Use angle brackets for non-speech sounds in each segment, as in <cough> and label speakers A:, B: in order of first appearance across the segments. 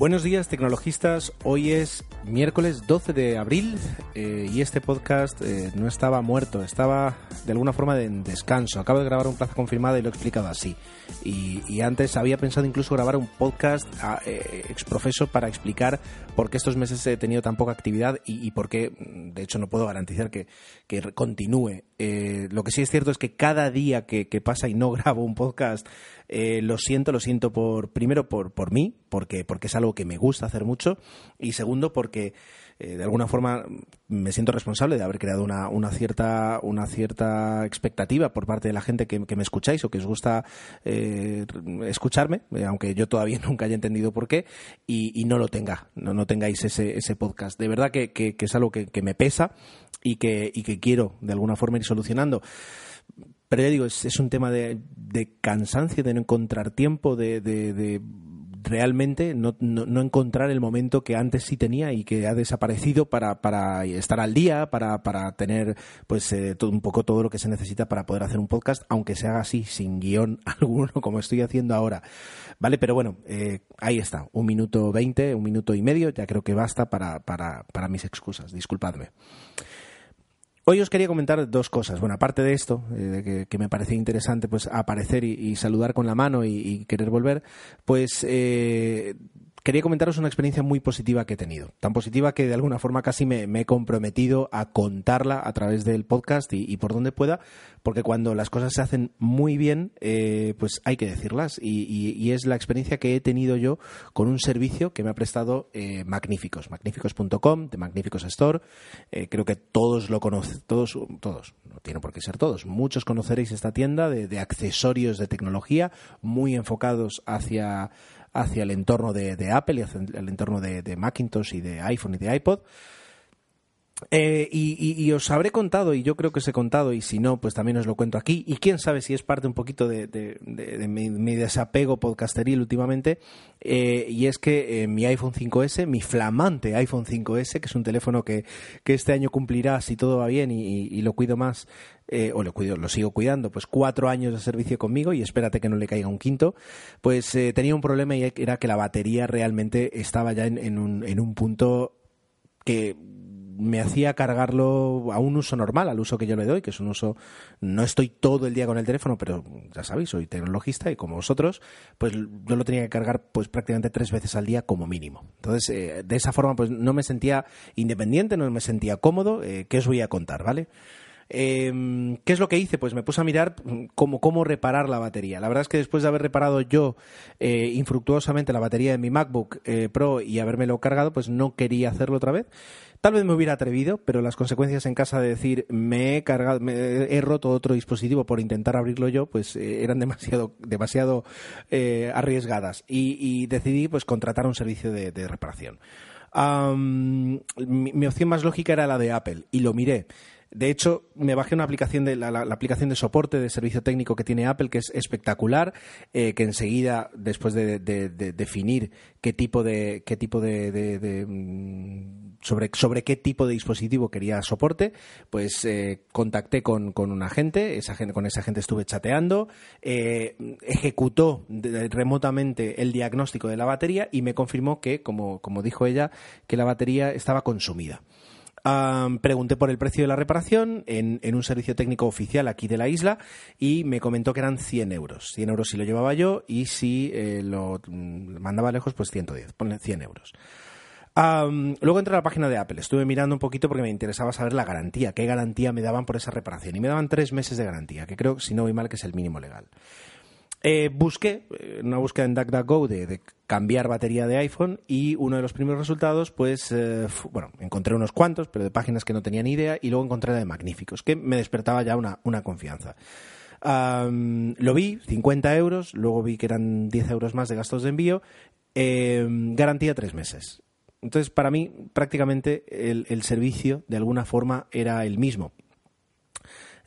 A: Buenos días tecnologistas, hoy es miércoles 12 de abril eh, y este podcast eh, no estaba muerto, estaba de alguna forma en descanso. Acabo de grabar un plazo confirmado y lo he explicado así. Y, antes había pensado incluso grabar un podcast a, eh, exprofeso para explicar por qué estos meses he tenido tan poca actividad y, por qué, mm, de hecho, no puedo garantizar que, continúe. lo que sí es cierto es que cada día que, que pasa y no <laughs> grabo un podcast eh, lo siento, lo siento por primero por, por mí, porque, porque es algo que me gusta hacer mucho, y segundo porque eh, de alguna forma me siento responsable de haber creado una, cierta, una cierta expectativa por parte de la gente que, me escucháis o que os gusta eh, escucharme, aunque yo todavía <laughs> nunca haya entendido por qué, y, no lo tenga, no, no tengáis ese, ese podcast. De verdad que, que, es algo que, me pesa y que, y que quiero de alguna forma ir solucionando pero ya digo, es, un tema de, cansancio, de no encontrar tiempo, de, realmente no, encontrar el momento que antes sí tenía y que ha desaparecido para, para estar al día, para, para tener pues eh, todo, un poco todo lo que se necesita para poder hacer un podcast, aunque se haga así, sin guion <laughs> alguno, como estoy haciendo ahora. Vale, pero bueno, eh, ahí está, un minuto veinte, un minuto y medio, ya creo que basta para, para, para mis excusas, disculpadme. Hoy os quería comentar dos cosas. Bueno, aparte de esto, eh, que, me parecía interesante pues aparecer y, saludar con la mano y, querer volver, pues eh, quería comentaros una experiencia muy positiva que he tenido. Tan positiva que de alguna forma casi me, he comprometido a contarla a través del podcast y, por donde pueda, porque cuando las cosas se hacen muy bien, eh, pues hay que decirlas. Y, es la experiencia que he tenido yo con un servicio que me ha prestado eh, Magníficos, magníficos.com, de Magníficos Store. Eh, creo que todos lo conocen, todos, todos, no tiene por qué ser todos, muchos conoceréis esta tienda de accesorios de tecnología muy enfocados hacia hacia el entorno de, Apple y hacia el entorno de, Macintosh y de iPhone y de iPod. Eh, y, os habré contado, y yo creo que os he contado, y si no, pues también os lo cuento aquí. Y quién sabe si es parte un poquito de, mi, desapego podcasteril últimamente. Eh, y es que eh, mi iPhone 5S, mi flamante iPhone 5S, que es un teléfono que, este año cumplirá, si todo va bien y, lo cuido más, o lo cuido, lo sigo cuidando, pues cuatro años de servicio conmigo y espérate que no le caiga un quinto, pues tenía un problema y era que la batería realmente estaba ya en, un, en un punto que me hacía cargarlo a un uso normal, al uso que yo le doy, que es un uso, no estoy todo el día con el teléfono, pero ya sabéis, soy tecnologista y como vosotros, pues yo lo tenía que cargar pues prácticamente tres veces al día como mínimo. Entonces, eh, de esa forma, pues no me sentía independiente, no me sentía cómodo. Eh, ¿Qué os voy a contar, vale? Em, ¿Qué es lo que hice? Pues me puse a mirar cómo, cómo reparar la batería. La verdad es que después de haber reparado yo eh, infructuosamente la batería de mi MacBook Pro y habérmelo cargado, pues no quería hacerlo otra vez. Tal vez me hubiera atrevido, pero las consecuencias en casa de decir me he cargado, me he roto otro dispositivo por intentar abrirlo yo, pues eh, eran demasiado, demasiado eh, arriesgadas y, decidí pues contratar un servicio de, reparación. mi, opción más lógica era la de Apple y lo miré. De hecho, me bajé una aplicación de la, aplicación de soporte de servicio técnico que tiene Apple, que es espectacular, eh, que enseguida, después de, definir qué tipo de qué tipo de, mm, sobre, sobre qué tipo de dispositivo quería soporte, pues eh, contacté con, un agente, esa, con ese agente estuve chateando, eh, ejecutó remotamente el diagnóstico de la batería y me confirmó que, como, como dijo ella, que la batería estaba consumida pregunté por el precio de la reparación en, un servicio técnico oficial aquí de la isla y me comentó que eran 100 euros. 100 euros si lo llevaba yo y si eh, lo mandaba lejos, pues 110. Ponle 100 euros. luego entré a la página de Apple. Estuve mirando un poquito porque me interesaba saber la garantía, qué garantía me daban por esa reparación. Y me daban tres meses de garantía, que creo, si no voy mal, que es el mínimo legal. Eh, busqué, eh, una búsqueda en DuckDuckGo de, cambiar batería de iPhone y uno de los primeros resultados, pues, eh, bueno, encontré unos cuantos, pero de páginas que no tenía ni idea y luego encontré la de Magníficos, que me despertaba ya una, una confianza. Lo vi, 50 euros, luego vi que eran 10 euros más de gastos de envío, eh, garantía tres meses. Entonces, para mí, prácticamente el servicio, de alguna forma, era el mismo.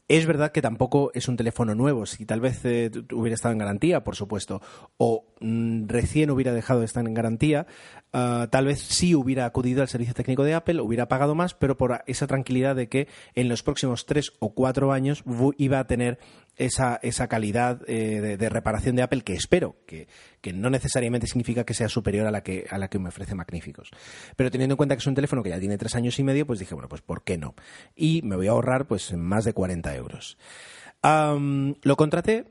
A: Es verdad que tampoco es un teléfono nuevo. Si tal vez eh, hubiera estado en garantía, por supuesto, o mm, recién hubiera dejado de estar en garantía, ah, tal vez sí hubiera acudido al servicio técnico de Apple, hubiera pagado más, pero por esa tranquilidad de que en los próximos tres o cuatro años iba a tener esa, esa calidad eh, de, reparación de Apple que espero, que, que no necesariamente significa que sea superior a la que, a la que me ofrece Magníficos. Pero teniendo en cuenta que es un teléfono que ya tiene tres años y medio, pues dije, bueno, pues ¿por qué no? Y me voy a ahorrar pues más de 40 euros. Lo contraté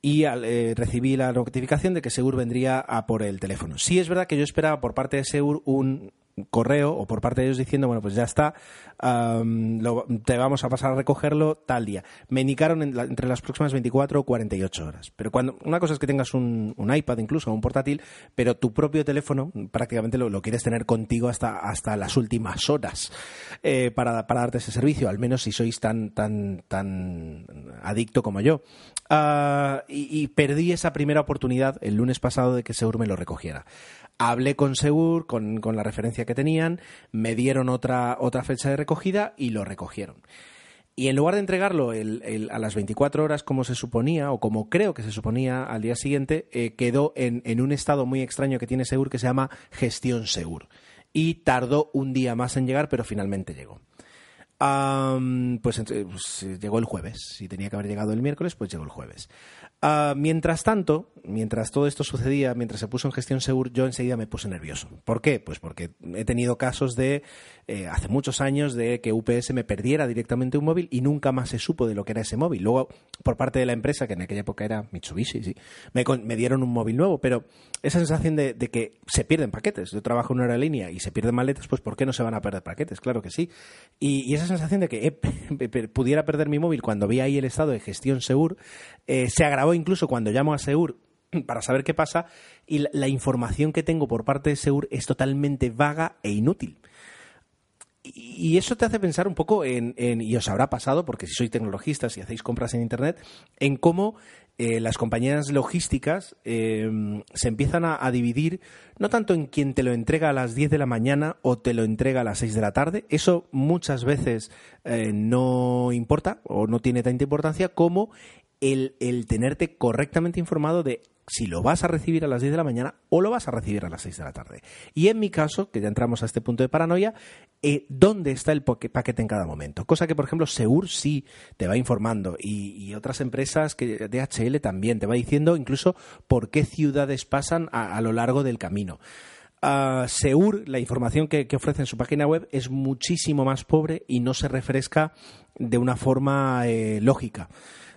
A: y eh, recibí la notificación de que Segur vendría a por el teléfono. Sí es verdad que yo esperaba por parte de Segur un correo o por parte de ellos diciendo, bueno, pues ya está, te vamos a pasar a recogerlo tal día. Me indicaron entre las próximas 24 o 48 horas. Pero cuando una cosa es que tengas un, un iPad incluso, un portátil, pero tu propio teléfono prácticamente lo, lo quieres tener contigo hasta, hasta las últimas horas eh, para, para darte ese servicio, al menos si sois tan, tan, tan adicto como yo. Ah, y, y perdí esa primera oportunidad el lunes pasado de que Segur me lo recogiera. Hablé con Segur, con, con la referencia que tenían, me dieron otra, otra fecha de recogida y lo recogieron. Y en lugar de entregarlo a las 24 horas como se suponía, o como creo que se suponía al día siguiente, eh, quedó en, en un estado muy extraño que tiene Segur que se llama gestión Segur. Y tardó un día más en llegar, pero finalmente llegó. Pues, pues, llegó el jueves. Si tenía que haber llegado el miércoles, pues llegó el jueves. Ah, mientras tanto, mientras todo esto sucedía, mientras se puso en gestión Segur, yo enseguida me puse nervioso. ¿Por qué? Pues porque he tenido casos de, eh, hace muchos años, de que UPS me perdiera directamente un móvil y nunca más se supo de lo que era ese móvil. Luego, por parte de la empresa, que en aquella época era Mitsubishi, sí, me, me dieron un móvil nuevo, pero esa sensación de, que se pierden paquetes. Yo trabajo en una aerolínea y se pierden maletas, pues ¿por qué no se van a perder paquetes? Claro que sí. Y, esa sensación de que <laughs> pudiera perder mi móvil cuando vi ahí el estado de gestión Segur, eh, se agravó incluso cuando llamo a Segur <clears throat> para saber qué pasa y la, información que tengo por parte de Segur es totalmente vaga e inútil. Y eso te hace pensar un poco en, y os habrá pasado, porque si sois tecnologistas y hacéis compras en Internet, en cómo eh, las compañías logísticas eh, se empiezan a, a dividir, no tanto en quien te lo entrega a las 10 de la mañana o te lo entrega a las 6 de la tarde, eso muchas veces eh, no importa o no tiene tanta importancia como el, tenerte correctamente informado de si lo vas a recibir a las 10 de la mañana o lo vas a recibir a las 6 de la tarde. Y en mi caso, que ya entramos a este punto de paranoia, eh, ¿dónde está el paquete en cada momento? Cosa que, por ejemplo, Seur sí te va informando y, otras empresas, que DHL también, te va diciendo incluso por qué ciudades pasan a, lo largo del camino. Ah, Seur, la información que, que ofrece en su página web es muchísimo más pobre y no se refresca de una forma eh, lógica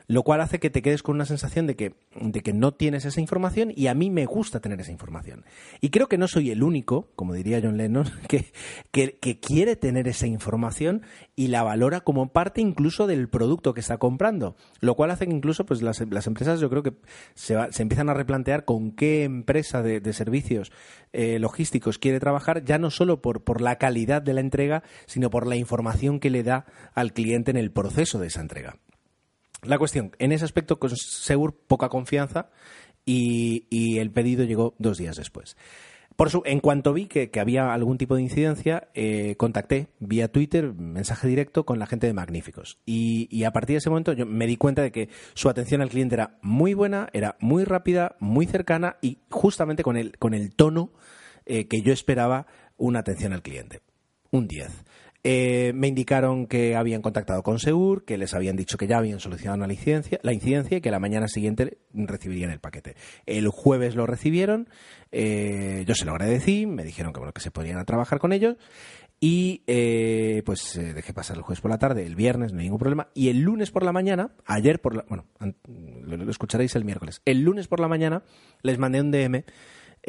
A: lo cual hace que te quedes con una sensación de que, de que no tienes esa información y a mí me gusta tener esa información. Y creo que no soy el único, como diría John Lennon, <laughs> que, que, quiere tener esa información y la valora como parte incluso del producto que está comprando, lo cual hace que incluso pues, las, las empresas yo creo que se, va- se empiezan a replantear con qué empresa de, de servicios eh, logísticos quiere trabajar, ya no solo por, por la calidad de la entrega, sino por la información que le da al cliente en el proceso de esa entrega. La cuestión, en ese aspecto, con Segur, poca confianza y, el pedido llegó dos días después. Por su, en cuanto vi que, había algún tipo de incidencia, eh, contacté vía Twitter, mensaje directo, con la gente de Magníficos. Y, y a partir de ese momento yo me di cuenta de que su atención al cliente era muy buena, era muy rápida, muy cercana y justamente con el, con el tono eh, que yo esperaba una atención al cliente. Un 10. Eh, me indicaron que habían contactado con Segur, que les habían dicho que ya habían solucionado la incidencia, la incidencia y que la mañana siguiente recibirían el paquete. El jueves lo recibieron, eh, yo se lo agradecí, me dijeron que, bueno, que se podían trabajar con ellos y eh, pues eh, dejé pasar el jueves por la tarde, el viernes, no hay ningún problema. Y el lunes por la mañana, ayer por la. Bueno, lo, lo escucharéis el miércoles. El lunes por la mañana les mandé un DM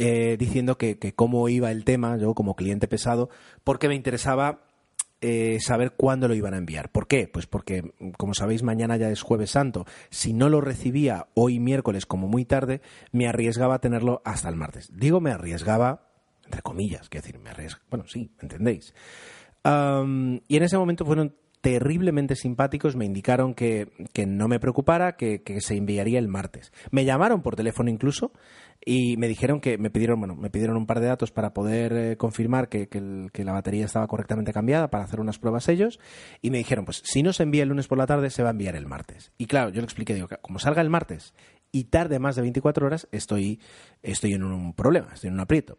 A: eh, diciendo que, que cómo iba el tema, yo como cliente pesado, porque me interesaba eh, saber cuándo lo iban a enviar. ¿Por qué? Pues porque, como sabéis, mañana ya es jueves santo. Si no lo recibía hoy miércoles como muy tarde, me arriesgaba a tenerlo hasta el martes. Digo me arriesgaba, entre comillas, quiero decir, me arriesgaba. Bueno, sí, ¿entendéis? y en ese momento fueron terriblemente simpáticos, me indicaron que, no me preocupara, que, se enviaría el martes. Me llamaron por teléfono incluso y me dijeron que me pidieron, bueno, me pidieron un par de datos para poder eh, confirmar que, la batería estaba correctamente cambiada para hacer unas pruebas ellos y me dijeron, pues si no se envía el lunes por la tarde, se va a enviar el martes. Y claro, yo le expliqué, digo, como salga el martes y tarde más de 24 horas, estoy, estoy en un problema, estoy en un aprieto.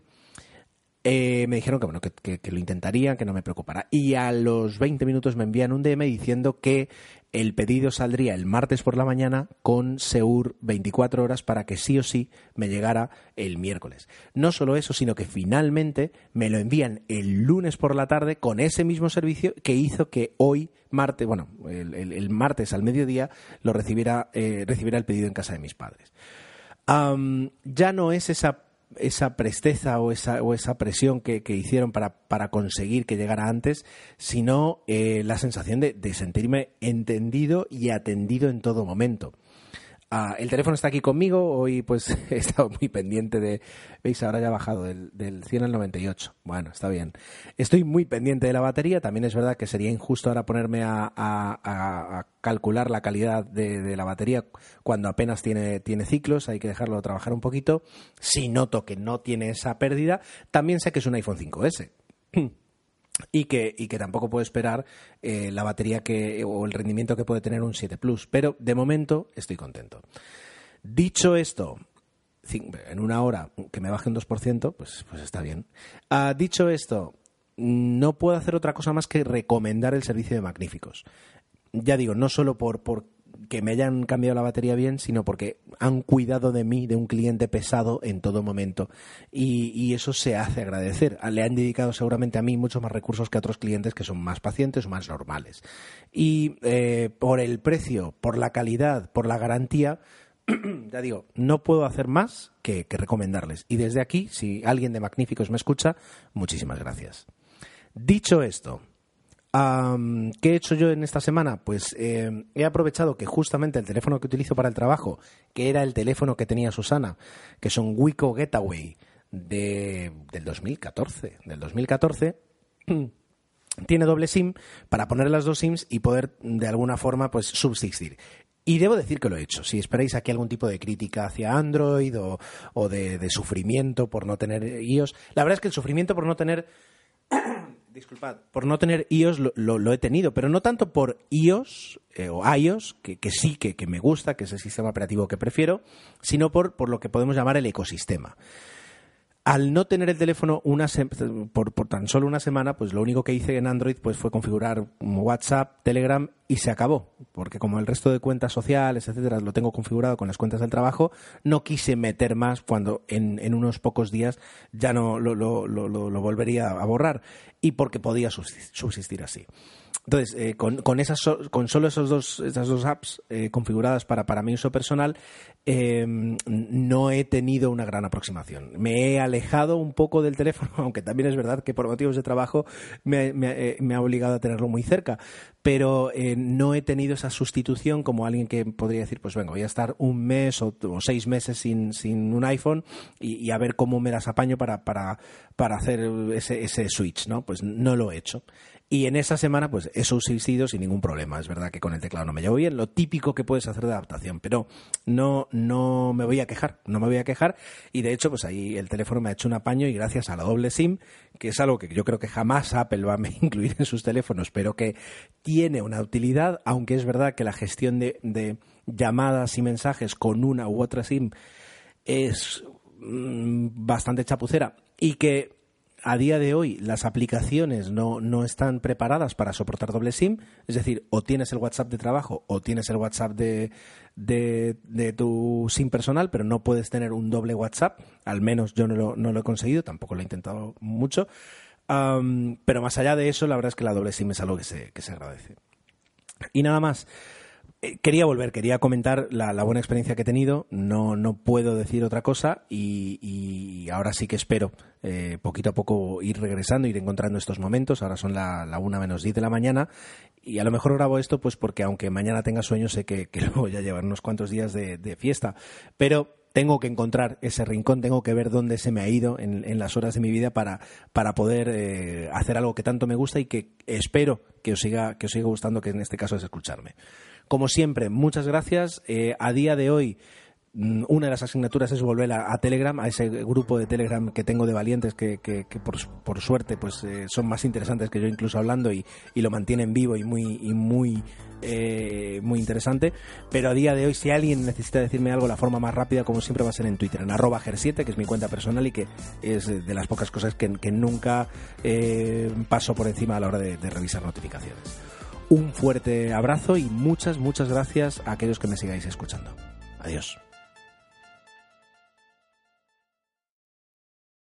A: Eh, me dijeron que bueno que, lo intentarían, que no me preocupara. Y a los 20 minutos me envían un DM diciendo que el pedido saldría el martes por la mañana con Seur 24 horas para que sí o sí me llegara el miércoles. No solo eso, sino que finalmente me lo envían el lunes por la tarde con ese mismo servicio que hizo que hoy martes, bueno, el, martes al mediodía lo recibiera, eh, recibiera el pedido en casa de mis padres. ya no es esa esa presteza o esa, o esa presión que, hicieron para, para, conseguir que llegara antes, sino eh, la sensación de, de sentirme entendido y atendido en todo momento. Ah, el teléfono está aquí conmigo. Hoy pues <laughs> he estado muy pendiente de... ¿Veis? Ahora ya ha bajado del, del 100 al 98. Bueno, está bien. Estoy muy pendiente de la batería. También es verdad que sería injusto ahora ponerme a, calcular la calidad de, la batería cuando apenas tiene, tiene ciclos. Hay que dejarlo trabajar un poquito. Si noto que no tiene esa pérdida, también sé que es un iPhone 5S. <clears throat> y que, y que tampoco puedo esperar eh, la batería que, o el rendimiento que puede tener un 7 Plus. Pero de momento estoy contento. Dicho esto, en una hora que me baje un 2%, pues, pues está bien. Ah, dicho esto, no puedo hacer otra cosa más que recomendar el servicio de Magníficos. Ya digo, no solo por, por que me hayan cambiado la batería bien, sino porque han cuidado de mí, de un cliente pesado en todo momento. Y, eso se hace agradecer. Le han dedicado seguramente a mí muchos más recursos que a otros clientes que son más pacientes o más normales. Y eh, por el precio, por la calidad, por la garantía, <clears throat> ya digo, no puedo hacer más que, que recomendarles. Y desde aquí, si alguien de Magníficos me escucha, muchísimas gracias. Dicho esto, ¿Qué he hecho yo en esta semana? Pues eh, he aprovechado que justamente el teléfono que utilizo para el trabajo, que era el teléfono que tenía Susana, que son Wico Getaway de, del 2014, del 2014, <clears throat> tiene doble SIM para poner las dos SIMs y poder de alguna forma pues subsistir. Y debo decir que lo he hecho. Si esperáis aquí algún tipo de crítica hacia Android o, de, de, sufrimiento por no tener iOS, la verdad es que el sufrimiento por no tener disculpad, por no tener iOS lo, he tenido, pero no tanto por iOS eh, o iOS, que, sí, que, que, me gusta, que es el sistema operativo que prefiero, sino por, por lo que podemos llamar el ecosistema al no tener el teléfono una por, tan solo una semana, pues lo único que hice en Android pues fue configurar WhatsApp, Telegram y se acabó. Porque como el resto de cuentas sociales, etcétera, lo tengo configurado con las cuentas del trabajo, no quise meter más cuando en, unos pocos días ya no lo volvería a borrar. Y porque podía subsistir así. Entonces, eh, con, esas, con solo esos dos, esas dos apps eh, configuradas para, para mi uso personal, em, no he tenido una gran aproximación. Me he alejado un poco del teléfono, <laughs> aunque también es verdad que por motivos de trabajo me, me, eh, ha obligado a tenerlo muy cerca, pero no he tenido esa sustitución como alguien que podría decir, pues venga, voy a estar un mes o, seis meses sin, sin un iPhone y, a ver cómo me las apaño para, para, para hacer ese, ese switch, ¿no? Pues no lo he hecho. Y en esa semana, pues he subsistido sin ningún problema. Es verdad que con el teclado no me llevo bien, lo típico que puedes hacer de adaptación, pero no, no me voy a quejar, no me voy a quejar. Y de hecho, pues ahí el teléfono me ha hecho un apaño y gracias a la doble SIM, que es algo que yo creo que jamás Apple va a <laughs> incluir en sus teléfonos, pero que tiene una utilidad, aunque es verdad que la gestión de, de llamadas y mensajes con una u otra SIM es mm, bastante chapucera y que a día de hoy las aplicaciones no, no, están preparadas para soportar doble SIM, es decir, o tienes el WhatsApp de trabajo o tienes el WhatsApp de, de, tu SIM personal, pero no puedes tener un doble WhatsApp, al menos yo no lo, no lo he conseguido, tampoco lo he intentado mucho, pero más allá de eso, la verdad es que la doble SIM es algo que se, que se agradece. Y nada más. Eh, quería volver, quería comentar la, buena experiencia que he tenido. No, no puedo decir otra cosa y, ahora sí que espero eh, poquito a poco ir regresando, ir encontrando estos momentos. Ahora son la, la una menos diez de la mañana y a lo mejor grabo esto pues porque aunque mañana tenga sueño sé que, que <laughs> luego ya llevar unos cuantos días de, de fiesta. Pero tengo que encontrar ese rincón, tengo que ver dónde se me ha ido en, las horas de mi vida para, para poder eh, hacer algo que tanto me gusta y que espero que os siga, que os siga gustando, que en este caso es escucharme. Como siempre, muchas gracias. Eh, a día de hoy una de las asignaturas es volver a, Telegram, a ese grupo de Telegram que tengo de valientes que, por, suerte pues eh, son más interesantes que yo incluso hablando y, lo mantienen vivo y muy y muy eh, muy interesante. Pero a día de hoy, si alguien necesita decirme algo, la forma más rápida, como siempre, va a ser en Twitter, en arroba ger7, que es mi cuenta personal y que es de las pocas cosas que, nunca eh, paso por encima a la hora de revisar notificaciones. Un fuerte abrazo y muchas, muchas gracias a aquellos que me sigáis escuchando. Adiós.